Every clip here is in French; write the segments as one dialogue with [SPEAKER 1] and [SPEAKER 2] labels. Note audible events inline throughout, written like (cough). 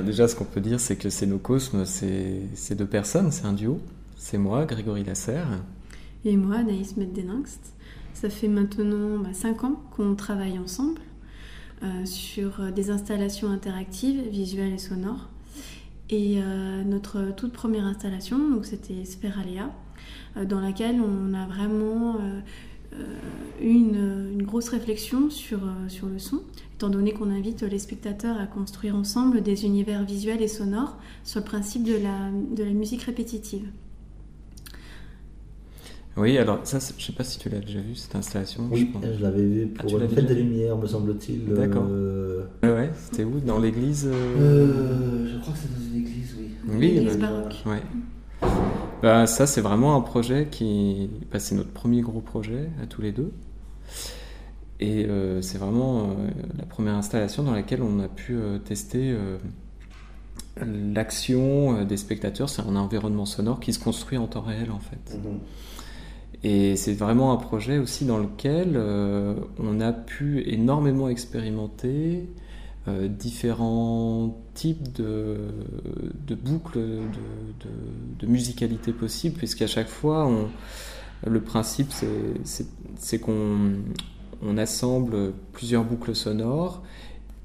[SPEAKER 1] Déjà, ce qu'on peut dire, c'est que Cénocosme, c'est deux personnes, c'est un duo. C'est moi, Grégory Lasserre.
[SPEAKER 2] Et moi, Anaïs Meddenangst. Ça fait maintenant 5 bah, ans qu'on travaille ensemble euh, sur des installations interactives, visuelles et sonores. Et euh, notre toute première installation, c'était Speralia, euh, dans laquelle on a vraiment une, une, grosse réflexion sur, sur le son, étant donné qu'on invite les spectateurs à construire ensemble des univers visuels et sonores sur le principe de la, de la musique répétitive.
[SPEAKER 1] Oui, alors ça, je ne sais pas si tu l'as déjà vu cette installation.
[SPEAKER 3] Oui, je, l'avais vu pour ah, Fête des Lumières, me semble-t-il.
[SPEAKER 1] D'accord. Euh... Ouais, c'était où? Dans l'église euh...
[SPEAKER 3] euh je crois que c'est dans une église, oui.
[SPEAKER 2] Oui, l'église baroque.
[SPEAKER 1] Ouais. Bah, ça, c'est vraiment un projet qui. Bah, c'est notre premier gros projet à tous les deux. Et euh, c'est vraiment euh, la première installation dans laquelle on a pu tester l'action des spectateurs. C'est un environnement sonore qui se construit en temps réel, en fait. Mhm. Et c'est vraiment un projet aussi dans lequel euh, on a pu énormément expérimenter euh, différents types de, de boucles de, de, musicalité possibles, puisqu'à chaque fois, on, le principe, c'est qu'on on assemble plusieurs boucles sonores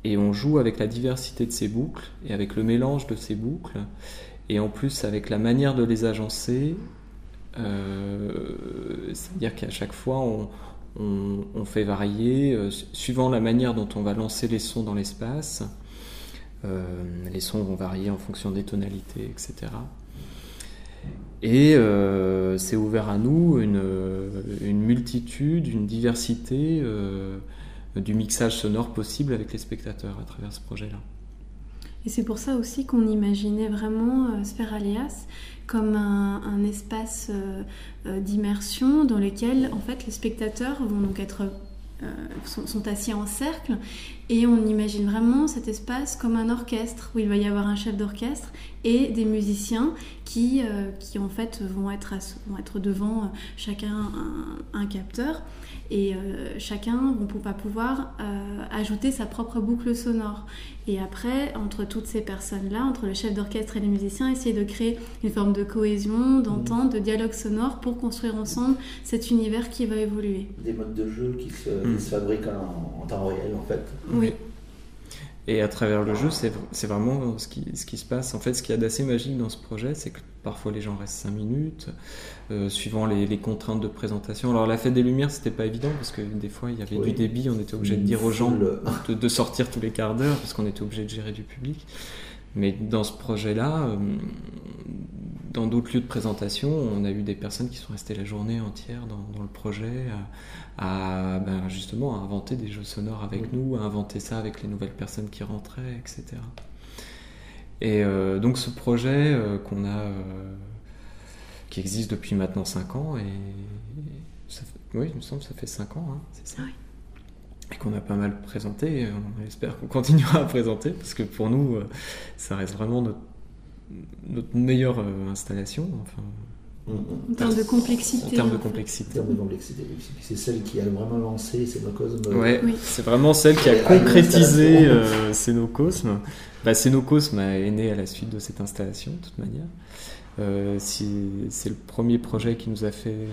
[SPEAKER 1] et on joue avec la diversité de ces boucles et avec le mélange de ces boucles, et en plus avec la manière de les agencer euh, c'est-à-dire qu'à chaque fois, on, fait varier, euh, suivant la manière dont on va lancer les sons dans l'espace. Euh, les sons vont varier en fonction des tonalités, etc. Et c'est ouvert à nous une, une, multitude, une diversité du mixage sonore possible avec les spectateurs à travers ce projet-là.
[SPEAKER 2] Et c'est pour ça aussi qu'on imaginait vraiment euh, Alias comme un, espace euh, euh, d'immersion dans lequel en fait les spectateurs vont donc être euh, sont, assis en cercle et on imagine vraiment cet espace comme un orchestre où il va y avoir un chef d'orchestre et des musiciens qui, euh, qui en fait vont être, vont être devant euh, chacun un, capteur et chacun va pouvoir ajouter sa propre boucle sonore. Et après, entre toutes ces personnes-là, entre le chef d'orchestre et les musiciens, essayer de créer une forme de cohésion, d'entente, de dialogue sonore pour construire ensemble cet univers qui va évoluer.
[SPEAKER 3] Des modes de jeu qui se qui se fabrique en, temps réel en fait.
[SPEAKER 2] Oui.
[SPEAKER 1] Et à travers le jeu, c'est vraiment ce qui, ce qui se passe. En fait, ce qu'il y a d'assez magique dans ce projet, c'est que parfois les gens restent 5 minutes, euh, suivant les, contraintes de présentation. Alors, la fête des Lumières, c'était pas évident parce que des fois, il y avait du débit, on était obligé de dire aux gens (laughs) de, de sortir tous les quarts d'heure parce qu'on était obligé de gérer du public. Mais dans ce projet-là, euh, dans d'autres lieux de présentation, on a eu des personnes qui sont restées la journée entière dans, le projet à, ben, justement à inventer des jeux sonores avec nous, à inventer ça avec les nouvelles personnes qui rentraient, etc. Et euh, donc ce projet euh, qu'on a, qui existe depuis maintenant 5 ans, et oui, il me semble que ça fait 5 ans, hein, c'est ça et qu'on a pas mal présenté. On espère qu'on continuera à présenter parce que pour nous, euh, ça reste vraiment notre, notre meilleure euh, installation. Enfin,
[SPEAKER 2] en termes de complexité.
[SPEAKER 1] En termes de complexité.
[SPEAKER 3] C'est celle qui a vraiment lancé Cénocosme.
[SPEAKER 1] Ouais, oui. c'est vraiment celle qui a concrétisé euh, Cénocosme. Bah, Cénocosme est né à la suite de cette installation, de toute manière. Euh, c'est le premier projet qui nous a fait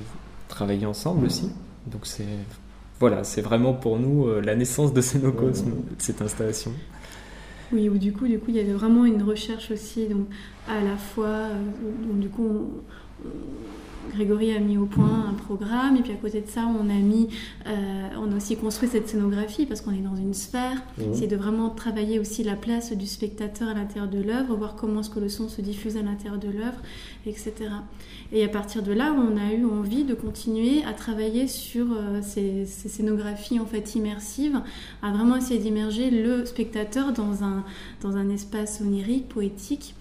[SPEAKER 1] travailler ensemble aussi. Donc c'est voilà, c'est vraiment pour nous euh, la naissance de Cénocosme, cette installation.
[SPEAKER 2] Oui, ou du coup, du coup, il y avait vraiment une recherche aussi, donc à la fois, euh, Grégory a mis au point un programme et puis à côté de ça on a mis euh, on a aussi construit cette scénographie parce qu'on est dans une sphère mmh. c'est de vraiment travailler aussi la place du spectateur à l'intérieur de l'œuvre voir comment est-ce que le son se diffuse à l'intérieur de l'œuvre etc et à partir de là on a eu envie de continuer à travailler sur euh, ces, ces, scénographies en fait immersives à vraiment essayer d'immerger le spectateur dans un dans un espace onirique poétique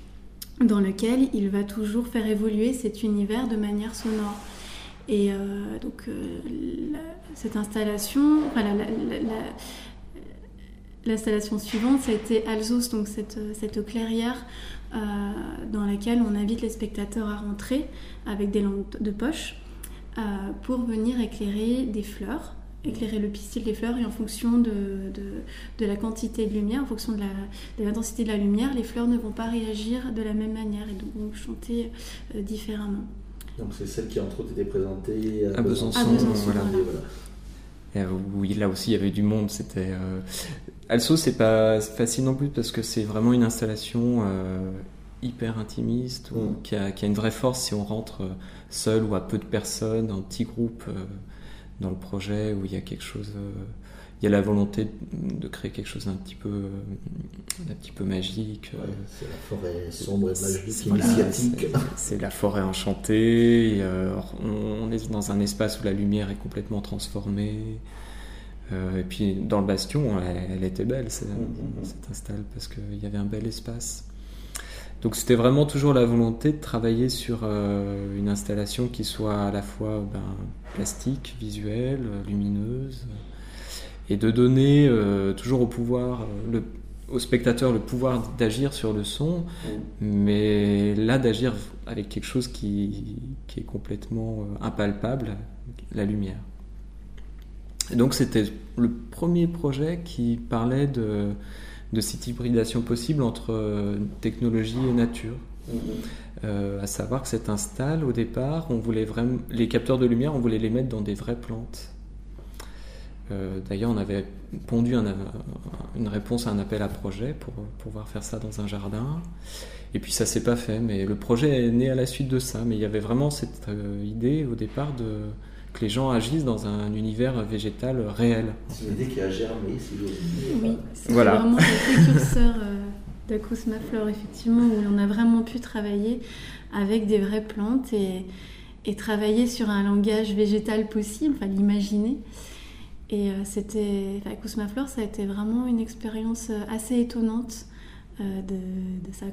[SPEAKER 2] dans lequel il va toujours faire évoluer cet univers de manière sonore. Et euh, donc euh, cette installation, l'installation suivante, été Alsos, donc cette, cette clairière euh, dans laquelle on invite les spectateurs à rentrer avec des lampes de poche pour venir éclairer des fleurs éclairer le pistil des fleurs et en fonction de, de, la quantité de lumière, en fonction de l'intensité de, la lumière, les fleurs ne vont pas réagir de la même manière et donc vont chanter différemment.
[SPEAKER 3] Donc c'est celle qui entre autres été présentée
[SPEAKER 1] à, Besançon. voilà. Euh, oui, là aussi il y avait du monde. C'était euh... Also, c'est pas facile non plus parce que c'est vraiment une installation euh, hyper intimiste mm. qui, a, qui, a, une vraie force si on rentre euh, seul ou à peu de personnes, en petit groupe dans le projet où il y a quelque chose il y a la volonté de créer quelque chose d'un petit peu, d'un petit peu magique.
[SPEAKER 3] c'est la forêt sombre et magique initiatique.
[SPEAKER 1] C'est la forêt enchantée. Euh, on, est dans un espace où la lumière est complètement transformée. Euh, et puis dans le bastion, elle, était belle, cette, mm-hmm. cette install, parce qu'il y avait un bel espace. Donc c'était vraiment toujours la volonté de travailler sur euh, une installation qui soit à la fois ben, plastique, visuelle, lumineuse et de donner euh, toujours au pouvoir, euh, au spectateur le pouvoir d'agir sur le son, mais là d'agir avec quelque chose qui, qui est complètement impalpable, la lumière. Et donc c'était le premier projet qui parlait de, de cette hybridation possible entre technologie et nature. Mm-hmm. à savoir que cette install, au départ, on voulait vraiment les capteurs de lumière, on voulait les mettre dans des vraies plantes. Euh, d'ailleurs, on avait pondu une réponse à un appel à projet pour pouvoir faire ça dans un jardin. Et puis ça s'est pas fait, mais le projet est né à la suite de ça. Mais il y avait vraiment cette euh, idée au départ de que les gens agissent dans un univers végétal réel.
[SPEAKER 3] C'est une idée qui a germé, si j'ose
[SPEAKER 2] dire. Oui, c'est vraiment le précurseur euh, d'Acousma Flore, effectivement, où on a vraiment pu travailler avec des vraies plantes et, et travailler sur un langage végétal possible, enfin l'imaginer. Et euh, c'était, enfin, Kousma Flore, ça a été vraiment une expérience euh, assez étonnante euh, de, sa,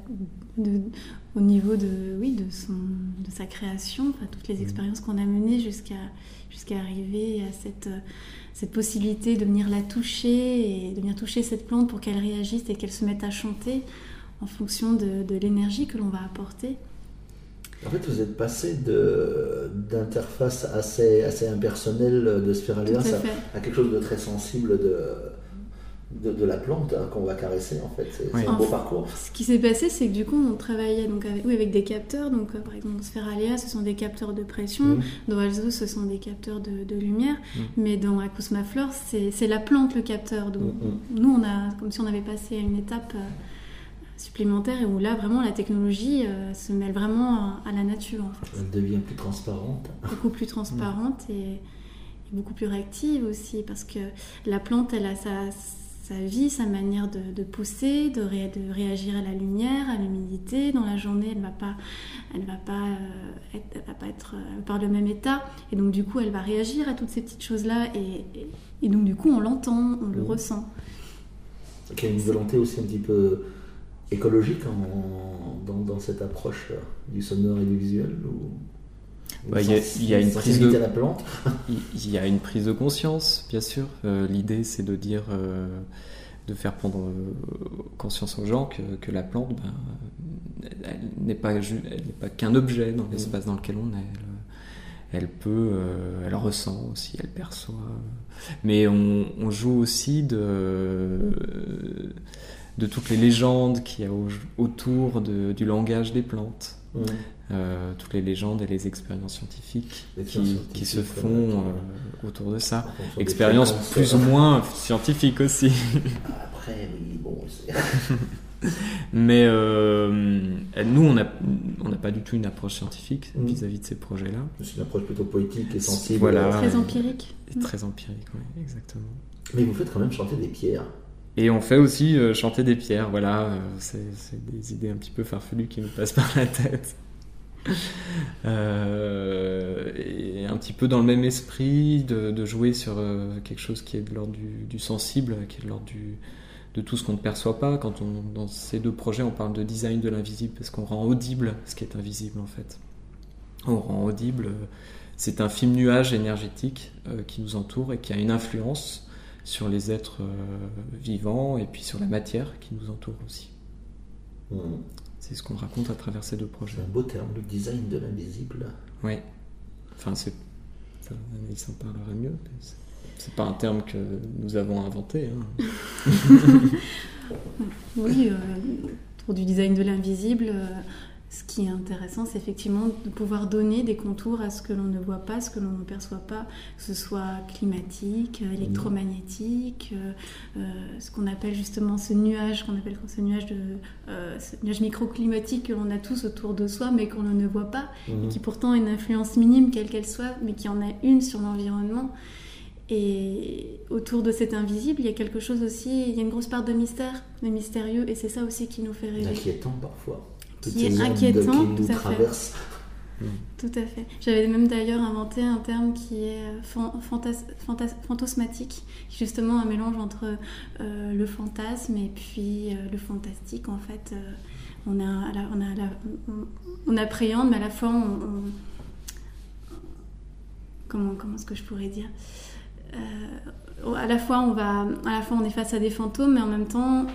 [SPEAKER 2] au niveau de, oui, de, son, de sa création, enfin, toutes les mmh. expériences qu'on a menées jusqu'à jusqu'à arriver à cette, cette possibilité de venir la toucher et de venir toucher cette plante pour qu'elle réagisse et qu'elle se mette à chanter en fonction de, de l'énergie que l'on va apporter.
[SPEAKER 3] En fait, vous êtes passé d'interface assez, assez impersonnelle de Sphéralia à, à, quelque chose de très sensible de, de, la plante hein, qu'on va caresser en fait. C'est un beau parcours.
[SPEAKER 2] Ce qui s'est passé, c'est que du coup, on travaillait donc avec, oui, avec des capteurs. Donc, euh, par exemple, dans Sphéralia, ce sont des capteurs de pression. Mmh. Dans Alzo, ce sont des capteurs de, de lumière. Mmh. Mais dans Acousmaflore, c'est la plante le capteur. Donc, mmh, nous, on a, comme si on avait passé à une étape. Euh, supplémentaire et où là vraiment la technologie euh, se mêle vraiment à, la nature.
[SPEAKER 3] Elle devient plus transparente.
[SPEAKER 2] Beaucoup plus transparente et, beaucoup plus réactive aussi parce que la plante elle a sa, sa vie, sa manière de, pousser, de, de, réagir à la lumière, à l'humidité. Dans la journée elle va pas, elle va pas, euh, être, va pas être euh, par le même état et donc du coup elle va réagir à toutes ces petites choses là et, et, donc du coup on l'entend, on le ressent.
[SPEAKER 3] il y a une volonté aussi un petit peu écologique dans, cette approche euh, du sonore et du visuel
[SPEAKER 1] il y, a une prise de la plante. (laughs) Il y a une prise de conscience, bien sûr. Euh, l'idée, c'est de dire, euh, de faire prendre conscience aux gens que, la plante, ben, elle, n'est pas, pas qu'un objet dans l'espace dans lequel on est. Elle, peut, elle ressent aussi, elle perçoit. Mais on, on joue aussi de de toutes les légendes qu'il y a autour du langage des plantes. Euh, toutes les légendes et les expériences scientifiques, qui, se font euh, autour de ça. Expériences plus ou moins scientifiques aussi.
[SPEAKER 3] Après, oui, bon, (laughs)
[SPEAKER 1] Mais euh, nous, on n'a on pas du tout une approche scientifique mm. vis-à-vis de ces projets-là.
[SPEAKER 3] C'est une approche plutôt poétique et sensible.
[SPEAKER 2] Voilà. Très empirique.
[SPEAKER 1] très empirique, oui, exactement.
[SPEAKER 3] Mais vous faites quand même chanter des pierres.
[SPEAKER 1] Et on fait aussi euh, chanter des pierres, voilà, euh, c'est des idées un petit peu farfelues qui nous passent par la tête. (laughs) Euh, et un petit peu dans le même esprit de, jouer sur quelque chose qui est de l'ordre du, sensible, qui est de l'ordre de tout ce qu'on ne perçoit pas. Quand on, dans ces deux projets, on parle de design de l'invisible parce qu'on rend audible ce qui est invisible en fait. On rend audible, c'est un film nuage énergétique qui nous entoure et qui a une influence sur les êtres euh, vivants et puis sur la matière qui nous entoure aussi. Hmm. C'est ce qu'on raconte à travers ces deux projets.
[SPEAKER 3] C'est un beau terme, le design de l'invisible.
[SPEAKER 1] Oui. Enfin, c'est. il s'en parlerait mieux. c'est pas un terme que nous avons inventé. Hein. (laughs) (laughs)
[SPEAKER 2] oui, pour du design de l'invisible, ce qui est intéressant, c'est effectivement de pouvoir donner des contours à ce que l'on ne voit pas, ce que l'on ne perçoit pas, que ce soit climatique, euh, électromagnétique, euh, euh, ce qu'on appelle justement ce nuage, qu'on appelle ce nuage, de, ce nuage microclimatique que l'on a tous autour de soi, mais qu'on ne voit pas, et mhm. qui pourtant a une influence minime, quelle qu'elle soit, mais qui en a une sur l'environnement. Et autour de cet invisible, il y a quelque chose aussi, il y a une grosse part de mystère, de mystérieux, et c'est ça aussi qui nous fait rêver.
[SPEAKER 3] Inquiétant parfois
[SPEAKER 2] qui est inquiétant, tout à fait. Hmm. Tout à fait. J'avais même d'ailleurs inventé un terme qui est euh, fantasmatique, qui est justement un mélange entre euh, le fantasme et puis euh, le fantastique. En fait, on, a, on, a on, appréhende, mais à la fois on, comment, comment est-ce que je pourrais dire À la fois on va, à la fois on est face à des fantômes, mais en même temps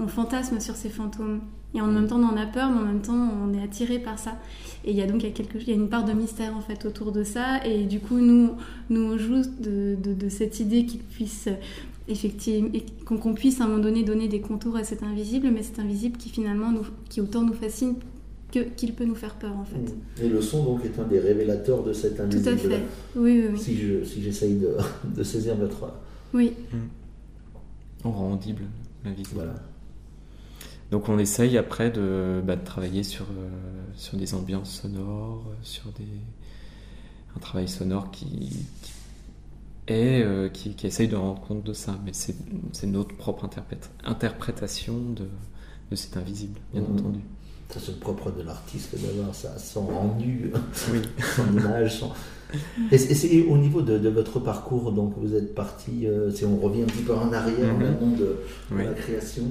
[SPEAKER 2] on fantasme sur ces fantômes. Et en même temps, on en a peur, mais en même temps, on est attiré par ça. Et il y a donc il y a, quelque, il y a une part de mystère en fait autour de ça. Et du coup, nous, nous on joue de, de, cette idée qu'il puisse effectivement, qu'on puisse à un moment donné donner des contours à cet invisible, mais cet invisible qui finalement, nous, qui autant nous fascine qu'il peut nous faire peur en fait.
[SPEAKER 3] Et le son donc est un des révélateurs de cet invisible.
[SPEAKER 2] Tout à fait. Oui, oui, oui.
[SPEAKER 3] Si je si j'essaye de, (laughs) de, saisir votre.
[SPEAKER 2] Oui.
[SPEAKER 1] Mmh. On rend audible l'invisible. Voilà. Donc on essaye après de, bah, travailler sur, euh, sur des ambiances sonores, sur des, un travail sonore qui, est, euh, qui, essaye de rendre compte de ça. Mais c'est notre propre interprétation de, de cet invisible, bien mmh. entendu.
[SPEAKER 3] Ça, c'est le propre de l'artiste d'avoir ça, son rendu, (laughs) son image. Et, c'est au niveau de, votre parcours, donc vous êtes parti, euh, si on revient un petit peu en arrière, mmh. de, la création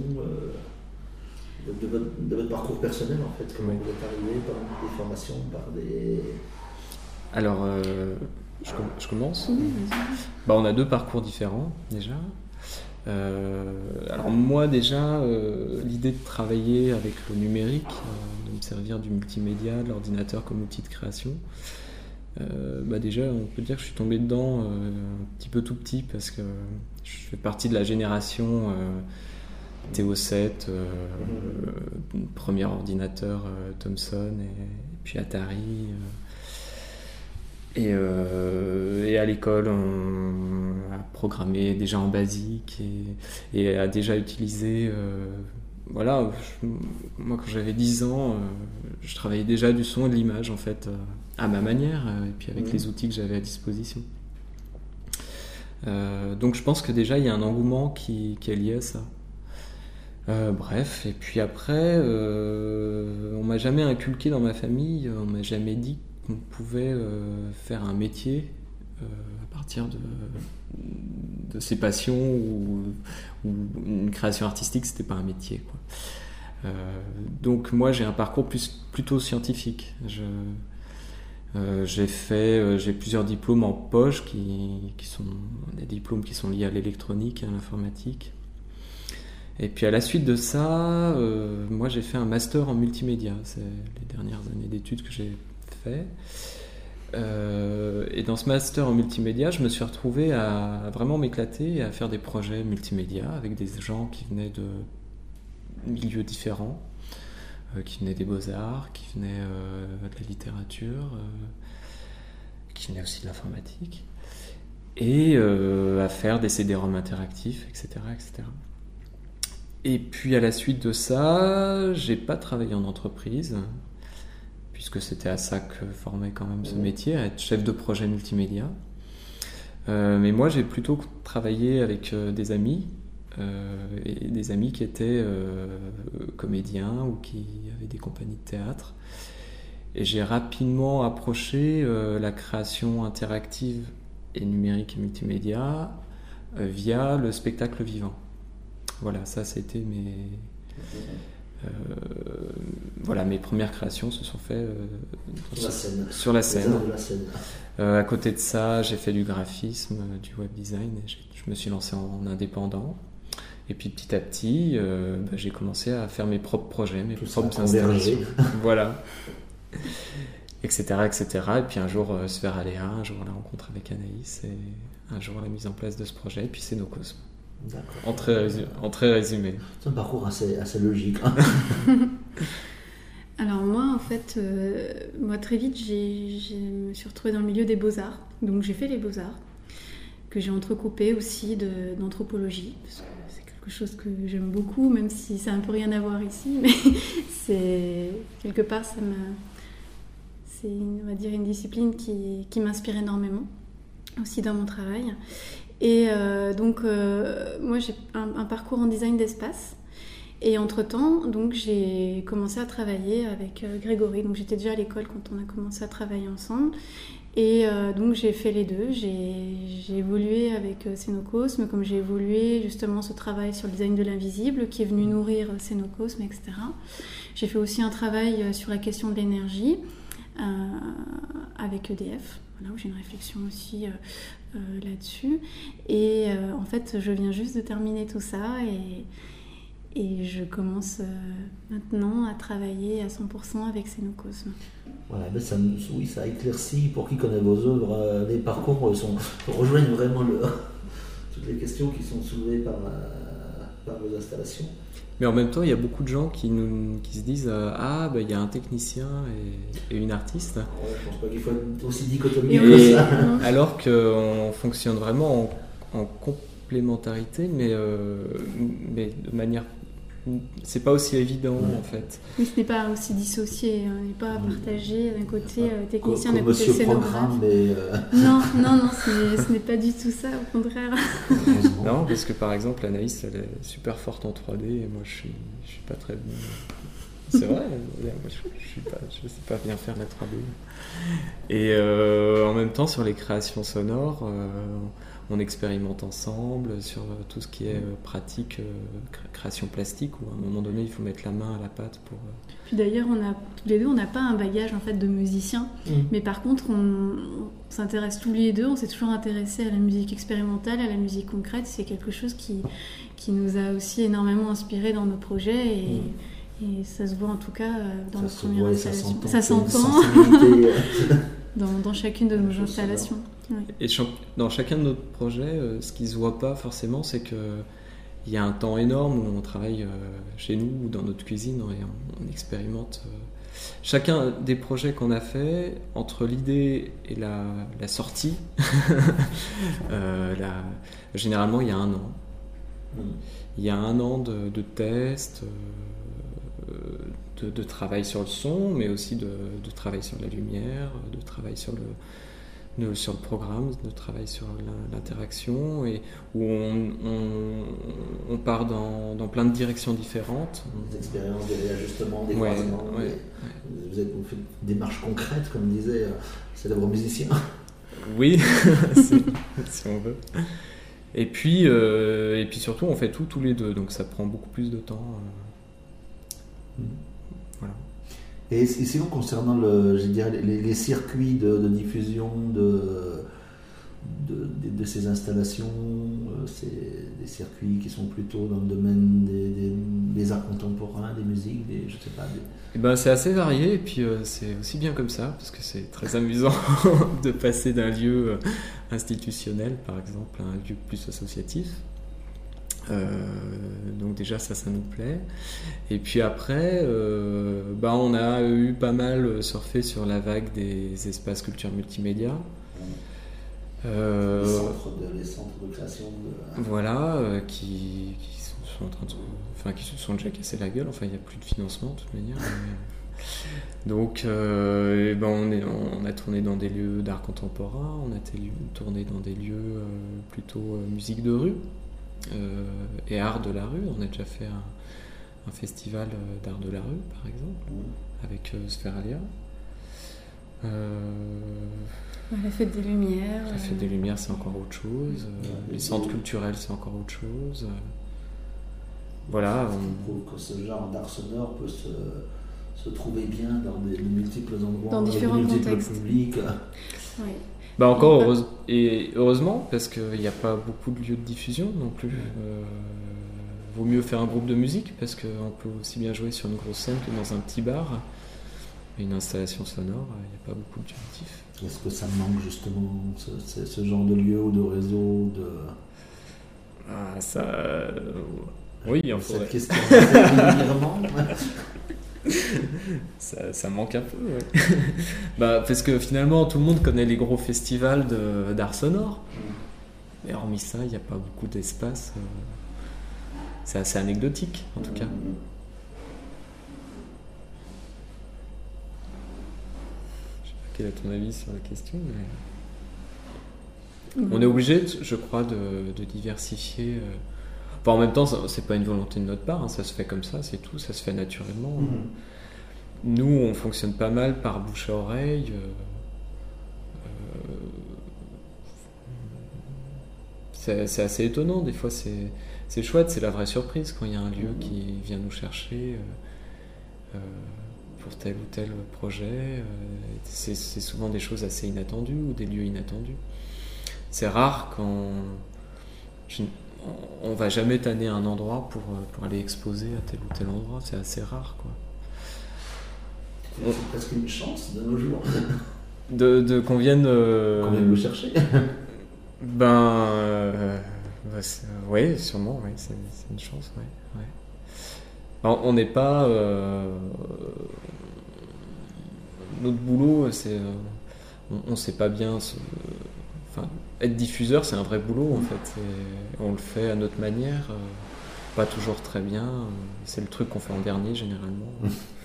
[SPEAKER 3] de, votre, parcours personnel en fait Comment vous êtes arrivé par des formations, par des.
[SPEAKER 1] Alors, euh, je, commence bah, On a deux parcours différents déjà. Euh, alors moi déjà, euh, l'idée de travailler avec le numérique, de me servir du multimédia, de l'ordinateur comme outil de création, bah déjà on peut dire que je suis tombé dedans un petit peu tout petit parce que je fais partie de la génération TO7, euh, premier ordinateur euh, Thomson et, puis Atari. Euh, et, à l'école, on a programmé déjà en basique et, a déjà utilisé. voilà, moi quand j'avais 10 ans, je travaillais déjà du son et de l'image en fait, à ma manière, et puis avec les outils que j'avais à disposition. donc je pense que déjà il y a un engouement qui est lié à ça. Euh, bref, et puis après, euh, on m'a jamais inculqué dans ma famille, on m'a jamais dit qu'on pouvait euh, faire un métier à partir de, de ses passions ou, une création artistique, c'était pas un métier. donc moi j'ai un parcours plus, plutôt scientifique. j'ai fait, j'ai plusieurs diplômes en poche qui, qui, sont des diplômes qui sont liés à l'électronique, à l'informatique. Et puis à la suite de ça, euh, moi j'ai fait un master en multimédia. C'est les dernières années d'études que j'ai fait. Euh, et dans ce master en multimédia, je me suis retrouvé à, vraiment m'éclater et à faire des projets multimédia avec des gens qui venaient de milieux différents, euh, qui venaient des beaux-arts, qui venaient de la littérature, qui venaient aussi de l'informatique, et à faire des CD-ROM interactifs, etc., etc. Et puis à la suite de ça, j'ai pas travaillé en entreprise, puisque c'était à ça que formait quand même ce métier, à être chef de projet multimédia. Euh, mais moi, j'ai plutôt travaillé avec euh, des amis, euh, et des amis qui étaient comédiens ou qui avaient des compagnies de théâtre. Et j'ai rapidement approché la création interactive et numérique et multimédia via le spectacle vivant. Voilà, ça c'était mes. Euh, voilà, mes premières créations se sont faites euh, sur la scène. Euh, à côté de ça, j'ai fait du graphisme, du web design, et je me suis lancé en indépendant. Et puis petit à petit, bah, j'ai commencé à faire mes propres projets, mes propres installations. (laughs) voilà. etc., etc. Et puis un jour euh, Sphère Aléa, un jour la rencontre avec Anaïs, et un jour la mise en place de ce projet, et puis c'est nos cosmes. En très, en très résumé.
[SPEAKER 3] C'est un parcours assez, assez logique. Hein. (laughs)
[SPEAKER 2] Alors moi, en fait, euh, moi très vite, je me suis retrouvée dans le milieu des beaux-arts. Donc j'ai fait les beaux-arts, que j'ai entrecoupé aussi d'anthropologie, parce que c'est quelque chose que j'aime beaucoup, même si ça n'a un peu rien à voir ici, (laughs) mais c'est quelque part, ça c'est on va dire une discipline qui, qui m'inspire énormément aussi dans mon travail. Et euh, donc euh, moi j'ai un, parcours en design d'espace. Et entre-temps, j'ai commencé à travailler avec euh, Grégory. Donc j'étais déjà à l'école quand on a commencé à travailler ensemble. Et donc j'ai fait les deux. J'ai évolué avec Sénocosme, comme j'ai évolué justement ce travail sur le design de l'invisible qui est venu nourrir Sénocosme, etc. J'ai fait aussi un travail sur la question de l'énergie avec EDF, voilà, où j'ai une réflexion aussi là-dessus. Et en fait, je viens juste de terminer tout ça et et je commence euh, maintenant à travailler à 100% avec Sénocosme.
[SPEAKER 3] Voilà, ben ça, oui, ça éclaircit pour qui connaît vos œuvres. Euh, les parcours sont, rejoignent vraiment (laughs) toutes les questions qui sont soulevées par, euh, par vos installations.
[SPEAKER 1] Mais en même temps, il y a beaucoup de gens qui, nous, qui se disent Ah, ben, il y a un technicien et, une artiste.
[SPEAKER 3] Ouais, je pense pas qu'il faut aussi dichotomique que ça. (laughs)
[SPEAKER 1] Alors qu'on fonctionne vraiment en, complémentarité, mais, mais de manière c'est pas aussi évident en fait.
[SPEAKER 2] Oui, ce n'est pas aussi dissocié, on n'est pas partagé d'un côté euh, technicien, d'un côté scénographe.
[SPEAKER 3] Euh,
[SPEAKER 2] non, (laughs) non, non, ce n'est pas du tout ça, au contraire.
[SPEAKER 1] non, parce que par exemple, Anaïs, elle est super forte en 3D et moi je suis, je suis pas très bon. C'est vrai, moi, je, ne sais pas bien faire la 3D. Et euh, en même temps, sur les créations sonores, on expérimente ensemble sur euh, tout ce qui est euh, pratique, euh, création plastique, où à un moment donné, il faut mettre la main à la pâte pour...
[SPEAKER 2] Puis d'ailleurs, on a, tous les deux, on n'a pas un bagage en fait de musicien, mm. mais par contre, on, s'intéresse tous les deux, on s'est toujours intéressé à la musique expérimentale, à la musique concrète. C'est quelque chose qui, qui nous a aussi énormément inspiré dans nos projets et, mm. ça se voit en tout cas dans premières installations. Ça s'entend (laughs) dans, dans, chacune de nos installations.
[SPEAKER 1] Et dans chacun de nos projets, euh, ce qui ne se voit pas forcément, c'est qu'il y a un temps énorme où on travaille euh, chez nous ou dans notre cuisine et on, expérimente. Euh. Chacun des projets qu'on a fait, entre l'idée et la, sortie, (laughs) généralement il y a un an. Mm. Il y a un an de, de tests, de, travail sur le son, mais aussi de, travail sur la lumière, de travail sur le, sur le programme, de travail sur l'interaction, et où on, on, part dans, dans, plein de directions différentes.
[SPEAKER 3] Des expériences, des réajustements, des croisements. Vous, êtes, fait des marches concrètes, comme disait euh, célèbre musicien.
[SPEAKER 1] Oui, (laughs) si, on veut. Et puis, euh, et puis surtout, on fait tout tous les deux, donc ça prend beaucoup plus de temps. Euh. Mm.
[SPEAKER 3] Et, sinon, concernant le, les, circuits de, diffusion de, de, ces installations, euh, c'est des circuits qui sont plutôt dans le domaine des, des, arts contemporains, des musiques, des, je sais pas.
[SPEAKER 1] Eh ben, c'est assez varié et puis euh, c'est aussi bien comme ça parce que c'est très (laughs) amusant de passer d'un lieu euh, institutionnel, par exemple, à un lieu plus associatif. Euh, donc déjà ça, ça nous plaît. Et puis après, euh, bah, on a eu pas mal surfé sur la vague des espaces culture multimédia.
[SPEAKER 3] Euh, les, centres de, création.
[SPEAKER 1] Voilà, qui, sont, en train de, enfin, qui se sont déjà cassés la gueule. Enfin, il n'y a plus de financement de toute manière. donc, ben on, est, on, a tourné dans des lieux d'art contemporain, on a tourné dans des lieux plutôt musique de rue. Euh, et art de la rue. On a déjà fait un, festival euh, d'art de la rue, par exemple, avec euh, Spheralia.
[SPEAKER 2] la fête des Lumières.
[SPEAKER 1] La fête des Lumières, c'est encore autre chose. les centres culturels, c'est encore autre chose. Voilà.
[SPEAKER 3] On... que ce genre d'art sonore peut se, se, trouver bien dans des multiples endroits,
[SPEAKER 2] dans différents contextes.
[SPEAKER 3] publics.
[SPEAKER 1] Oui. Bah encore heureuse, et heureusement parce qu'il n'y a pas beaucoup de lieux de diffusion non plus. Euh, vaut mieux faire un groupe de musique parce qu'on peut aussi bien jouer sur une grosse scène que dans un petit bar. une installation sonore, il n'y a pas beaucoup d'objectifs.
[SPEAKER 3] Est-ce que ça manque justement ce, ce, genre de lieu ou de réseau de...
[SPEAKER 1] Ah, ça. Oui, en
[SPEAKER 3] Cette
[SPEAKER 1] faudrait.
[SPEAKER 3] question (laughs)
[SPEAKER 1] ça, ça, manque un peu, ouais. (laughs) bah, parce que finalement, tout le monde connaît les gros festivals d'art sonore. Et hormis ça, il n'y a pas beaucoup d'espace. Euh, c'est assez anecdotique, en tout cas. Je sais pas quel est ton avis sur la question, mais... On est obligé, je crois, de, de diversifier. Euh... Enfin, en même temps, c'est pas une volonté de notre part, hein, ça se fait comme ça, c'est tout, ça se fait naturellement.
[SPEAKER 3] Mhm.
[SPEAKER 1] Nous, on fonctionne pas mal par bouche à oreille. Euh, c'est assez étonnant, des fois c'est chouette, c'est la vraie surprise quand il y a un lieu qui vient nous chercher euh, euh, pour tel ou tel projet. Euh, c'est souvent des choses assez inattendues ou des lieux inattendus. C'est rare quand on va jamais tanner un endroit pour, pour aller exposer à tel ou tel endroit, c'est assez rare quoi.
[SPEAKER 3] C'est presque une chance de nos jours.
[SPEAKER 1] De, de qu'on vienne. Euh...
[SPEAKER 3] Qu'on vienne nous chercher.
[SPEAKER 1] Ben. Euh, bah, oui, sûrement, oui, c'est une chance, ouais. ouais. Alors, on n'est pas. Euh, notre boulot, c'est. on ne sait pas bien. Enfin, être diffuseur, c'est un vrai boulot, en fait. on le fait à notre manière, euh, pas toujours très bien. C'est le truc qu'on fait en dernier, généralement. (laughs)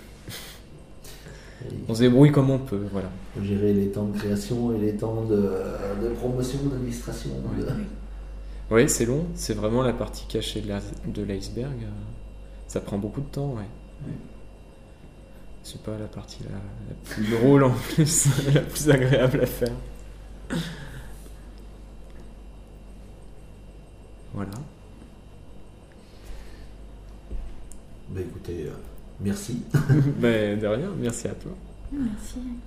[SPEAKER 1] On se débrouille comme on peut, voilà.
[SPEAKER 3] Gérer les temps de création et les temps de, de promotion, d'administration.
[SPEAKER 1] Oui, oui c'est long. C'est vraiment la partie cachée de l'iceberg. Ça prend beaucoup de temps, ouais. ouais. C'est pas la partie la, la plus drôle en plus, (laughs) la plus agréable à faire. Voilà.
[SPEAKER 3] Bah écoutez, euh, merci. (laughs)
[SPEAKER 1] ben, de rien, merci à toi.
[SPEAKER 2] Merci.